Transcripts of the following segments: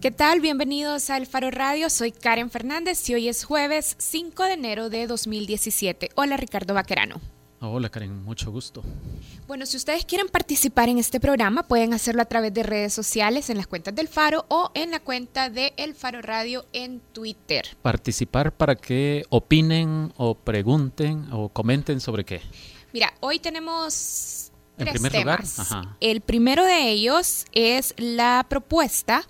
¿Qué tal? Bienvenidos al Faro Radio. Soy Karen Fernández y hoy es jueves 5 de enero de 2017. Hola Ricardo Vaquerano. Hola Karen, mucho gusto. Bueno, si ustedes quieren participar en este programa, pueden hacerlo a través de redes sociales, en las cuentas del Faro o en la cuenta de El Faro Radio en Twitter. Participar para que opinen o pregunten o comenten sobre qué. Mira, hoy tenemos En tres primer temas. lugar, ajá. El primero de ellos es la propuesta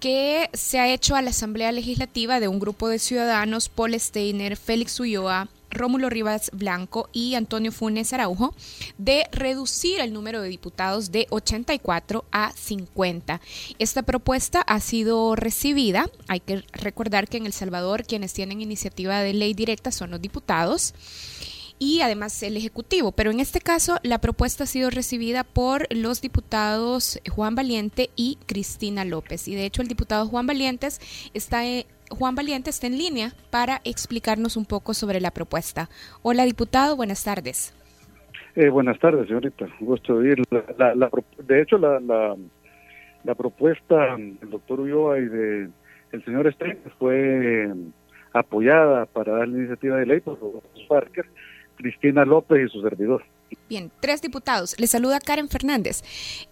que se ha hecho a la Asamblea Legislativa de un grupo de ciudadanos, Paul Steiner, Félix Ulloa, Rómulo Rivas Blanco y Antonio Funes Araujo, de reducir el número de diputados de 84 a 50. Esta propuesta ha sido recibida. Hay que recordar que en El Salvador quienes tienen iniciativa de ley directa son los diputados y además el Ejecutivo. Pero en este caso la propuesta ha sido recibida por los diputados Juan Valiente y Cristina López. Y de hecho el diputado Juan Valientes está, Juan Valiente está en línea para explicarnos un poco sobre la propuesta. Hola diputado, buenas tardes. Eh, buenas tardes, señorita. Gusto de oír. La, la- de hecho, la, la, la propuesta del doctor Ulloa y de el señor Stein fue eh, apoyada para dar la iniciativa de ley por los Parker, Cristina López y su servidor. Bien, tres diputados. Le saluda Karen Fernández.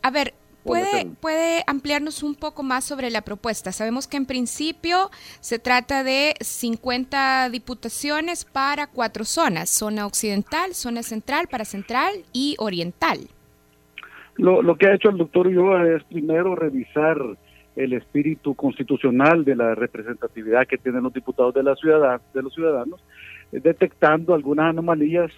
A ver, ¿puede. ¿puede ampliarnos un poco más sobre la propuesta? Sabemos que en principio se trata de 50 diputaciones para cuatro zonas, zona occidental, zona central, para central y oriental. Lo, lo que ha hecho el doctor Ulloa es primero revisar el espíritu constitucional de la representatividad que tienen los diputados de la ciudad, de los ciudadanos, detectando algunas anomalías,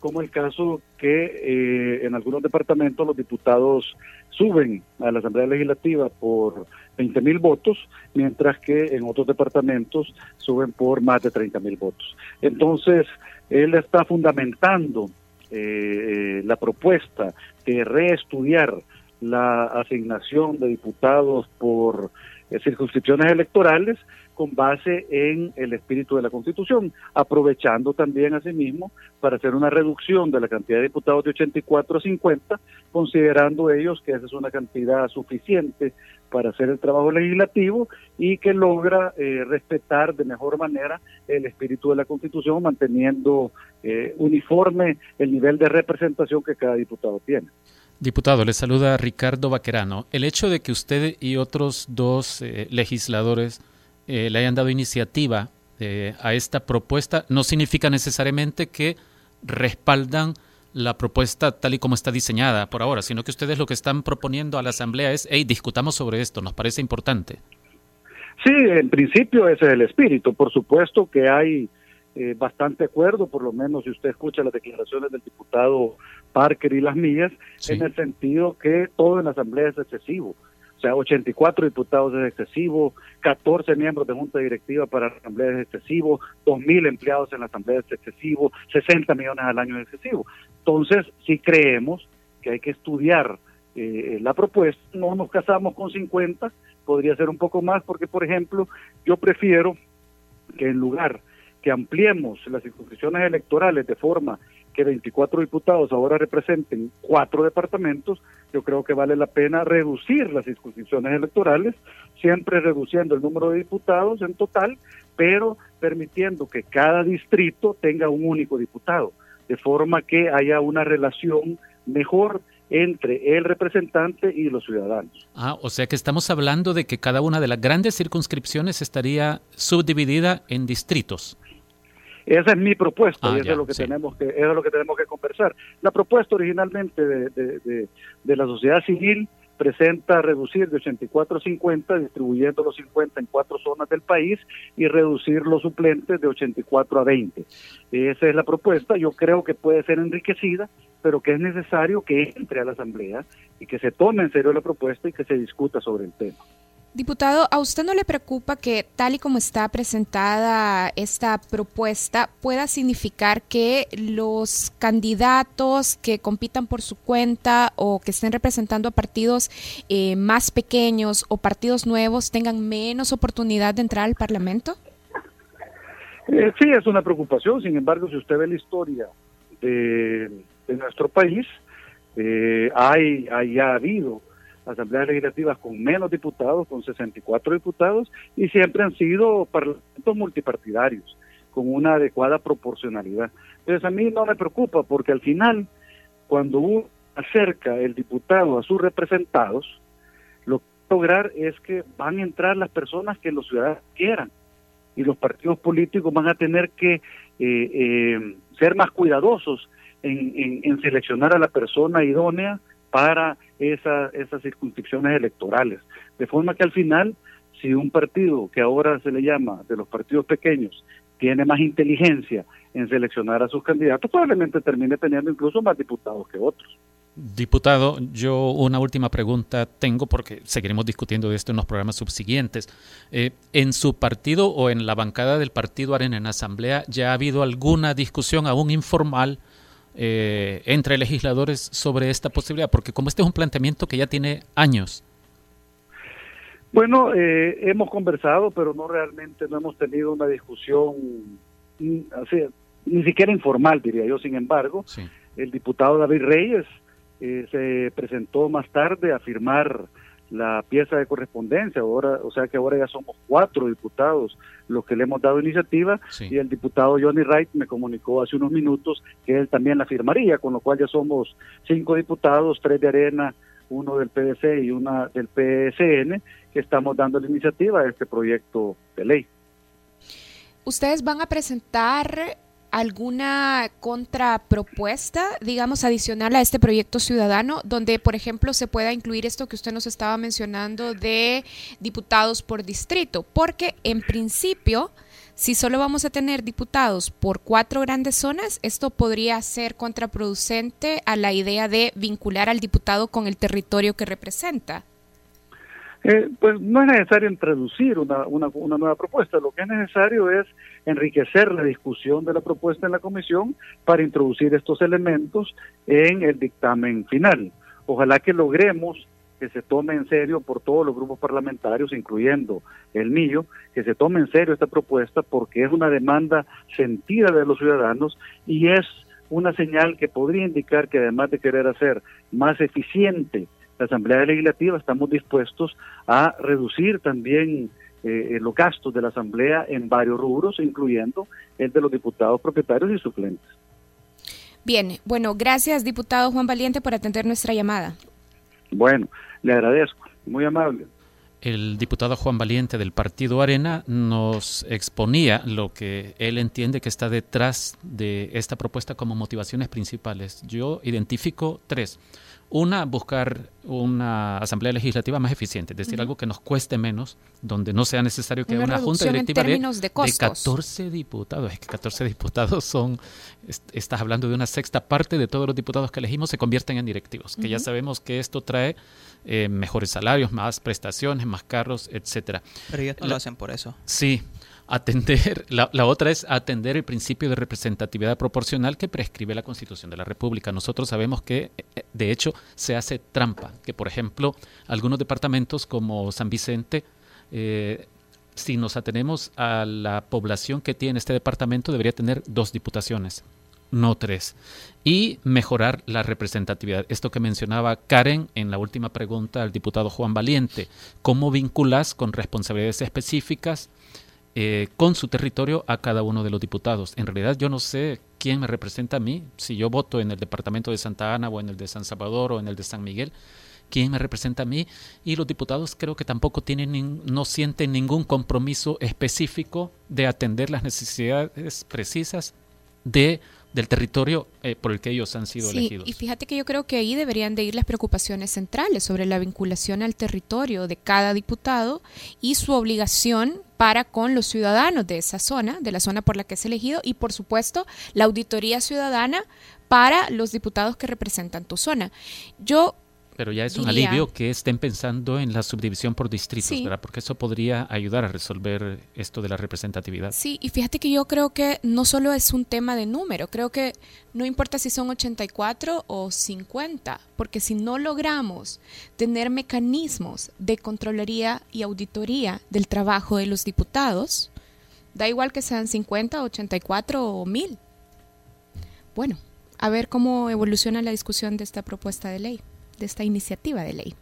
como el caso que eh, en algunos departamentos los diputados suben a la Asamblea Legislativa por 20 mil votos, mientras que en otros departamentos suben por más de 30 mil votos. Entonces, él está fundamentando eh, la propuesta de reestudiar la asignación de diputados por eh, circunscripciones electorales con base en el espíritu de la Constitución, aprovechando también asimismo para hacer una reducción de la cantidad de diputados de 84 a 50, considerando ellos que esa es una cantidad suficiente para hacer el trabajo legislativo y que logra eh, respetar de mejor manera el espíritu de la Constitución, manteniendo eh, uniforme el nivel de representación que cada diputado tiene. Diputado, le saluda Ricardo Vaquerano. El hecho de que usted y otros dos eh, legisladores eh, le hayan dado iniciativa eh, a esta propuesta no significa necesariamente que respaldan la propuesta tal y como está diseñada por ahora, sino que ustedes lo que están proponiendo a la Asamblea es, hey, discutamos sobre esto, nos parece importante. Sí, en principio ese es el espíritu. Por supuesto que hay eh, bastante acuerdo, por lo menos si usted escucha las declaraciones del diputado Parker y las mías, Sí. en el sentido que todo en la Asamblea es excesivo. O sea, 84 diputados es excesivo, 14 miembros de junta directiva para la Asamblea es excesivo, 2.000 empleados en la Asamblea es excesivo, 60 millones al año es excesivo. Entonces, si creemos que hay que estudiar eh, la propuesta, no nos casamos con 50, podría ser un poco más, porque, por ejemplo, yo prefiero que en lugar que ampliemos las circunscripciones electorales de forma que 24 diputados ahora representen cuatro departamentos, yo creo que vale la pena reducir las circunscripciones electorales, siempre reduciendo el número de diputados en total, pero permitiendo que cada distrito tenga un único diputado, de forma que haya una relación mejor entre el representante y los ciudadanos. Ah, o sea que estamos hablando de que cada una de las grandes circunscripciones estaría subdividida en distritos. Esa es mi propuesta Ah, y eso ya, es lo que sí. tenemos que eso es lo que tenemos que conversar. La propuesta originalmente de, de- de- de la sociedad civil presenta reducir de 84 a 50, distribuyendo los 50 en cuatro zonas del país y reducir los suplentes de 84 a 20. Esa es la propuesta. Yo creo que puede ser enriquecida, pero que es necesario que entre a la Asamblea y que se tome en serio la propuesta y que se discuta sobre el tema. Diputado, ¿a usted no le preocupa que tal y como está presentada esta propuesta pueda significar que los candidatos que compitan por su cuenta o que estén representando a partidos eh, más pequeños o partidos nuevos tengan menos oportunidad de entrar al Parlamento? Eh, sí, es una preocupación, sin embargo, si usted ve la historia de, nuestro país, eh, hay, hay ha habido asambleas legislativas con menos diputados, con 64 diputados, y siempre han sido parlamentos multipartidarios, con una adecuada proporcionalidad. Entonces a mí no me preocupa, porque al final, cuando uno acerca el diputado a sus representados, lo que va a lograr es que van a entrar las personas que los ciudadanos quieran, y los partidos políticos van a tener que eh, eh, ser más cuidadosos en, seleccionar a la persona idónea para esas circunscripciones electorales. De forma que al final, si un partido que ahora se le llama de los partidos pequeños tiene más inteligencia en seleccionar a sus candidatos, probablemente termine teniendo incluso más diputados que otros. Diputado, yo una última pregunta tengo porque seguiremos discutiendo de esto en los programas subsiguientes. Eh, ¿En su partido o en la bancada del partido Arena en Asamblea ya ha habido alguna discusión aún informal eh, entre legisladores sobre esta posibilidad? Porque como este es un planteamiento que ya tiene años. Bueno, eh, hemos conversado, pero no realmente no hemos tenido una discusión, ni, ni siquiera informal, diría yo. Sin embargo, el diputado David Reyes eh, se presentó más tarde a firmar la pieza de correspondencia, ahora, o sea que ahora ya somos cuatro diputados los que le hemos dado iniciativa y el diputado Johnny Wright me comunicó hace unos minutos que él también la firmaría, con lo cual ya somos cinco diputados, tres de Arena, uno del PDC y una del PSN, que estamos dando la iniciativa a este proyecto de ley. Ustedes van a presentar alguna contrapropuesta, digamos, adicional a este proyecto ciudadano, donde, por ejemplo, se pueda incluir esto que usted nos estaba mencionando de diputados por distrito, porque en principio, si solo vamos a tener diputados por cuatro grandes zonas, esto podría ser contraproducente a la idea de vincular al diputado con el territorio que representa. Eh, pues no es necesario introducir una, una, una, nueva propuesta, lo que es necesario es enriquecer la discusión de la propuesta en la comisión para introducir estos elementos en el dictamen final. Ojalá que logremos que se tome en serio por todos los grupos parlamentarios, incluyendo el mío, que se tome en serio esta propuesta porque es una demanda sentida de los ciudadanos y es una señal que podría indicar que además de querer hacer más eficiente la Asamblea Legislativa estamos dispuestos a reducir también eh, los gastos de la Asamblea en varios rubros, incluyendo el de los diputados propietarios y suplentes. Bien, bueno, gracias diputado Juan Valiente por atender nuestra llamada. Bueno, le agradezco, muy amable. El diputado Juan Valiente del Partido Arena nos exponía lo que él entiende que está detrás de esta propuesta como motivaciones principales. Yo identifico tres. Una, buscar una asamblea legislativa más eficiente, es decir, algo que nos cueste menos, donde no sea necesario que haya una junta directiva de, de, 14 diputados. Es que 14 diputados son, estás hablando de una sexta parte de todos los diputados que elegimos se convierten en directivos, que ya sabemos que esto trae eh, mejores salarios, más prestaciones, más carros, etcétera. Pero ellos no lo hacen por eso. Sí, atender, la, otra es atender el principio de representatividad proporcional que prescribe la Constitución de la República. Nosotros sabemos que, eh, de hecho, se hace trampa, que por ejemplo, algunos departamentos como San Vicente, eh, si nos atenemos a la población que tiene este departamento, debería tener dos diputaciones, no tres. Y mejorar la representatividad. Esto que mencionaba Karen en la última pregunta al diputado Juan Valiente, ¿cómo vinculas con responsabilidades específicas? Eh, con su territorio a cada uno de los diputados. En realidad yo no sé quién me representa a mí, si yo voto en el departamento de Santa Ana o en el de San Salvador o en el de San Miguel, quién me representa a mí y los diputados creo que tampoco tienen no sienten ningún compromiso específico de atender las necesidades precisas de del territorio eh, por el que ellos han sido elegidos. Y fíjate que yo creo que ahí deberían de ir las preocupaciones centrales sobre la vinculación al territorio de cada diputado y su obligación para con los ciudadanos de esa zona, de la zona por la que es elegido, y por supuesto la auditoría ciudadana para los diputados que representan tu zona. Yo pero ya es un alivio que estén pensando en la subdivisión por distritos, ¿verdad? Porque eso podría ayudar a resolver esto de la representatividad. Sí, y fíjate que yo creo que no solo es un tema de número, creo que no importa si son 84 o 50, porque si no logramos tener mecanismos de controloría y auditoría del trabajo de los diputados, da igual que sean 50, 84 o 1000. Bueno, a ver cómo evoluciona la discusión de esta propuesta de ley de esta iniciativa de ley.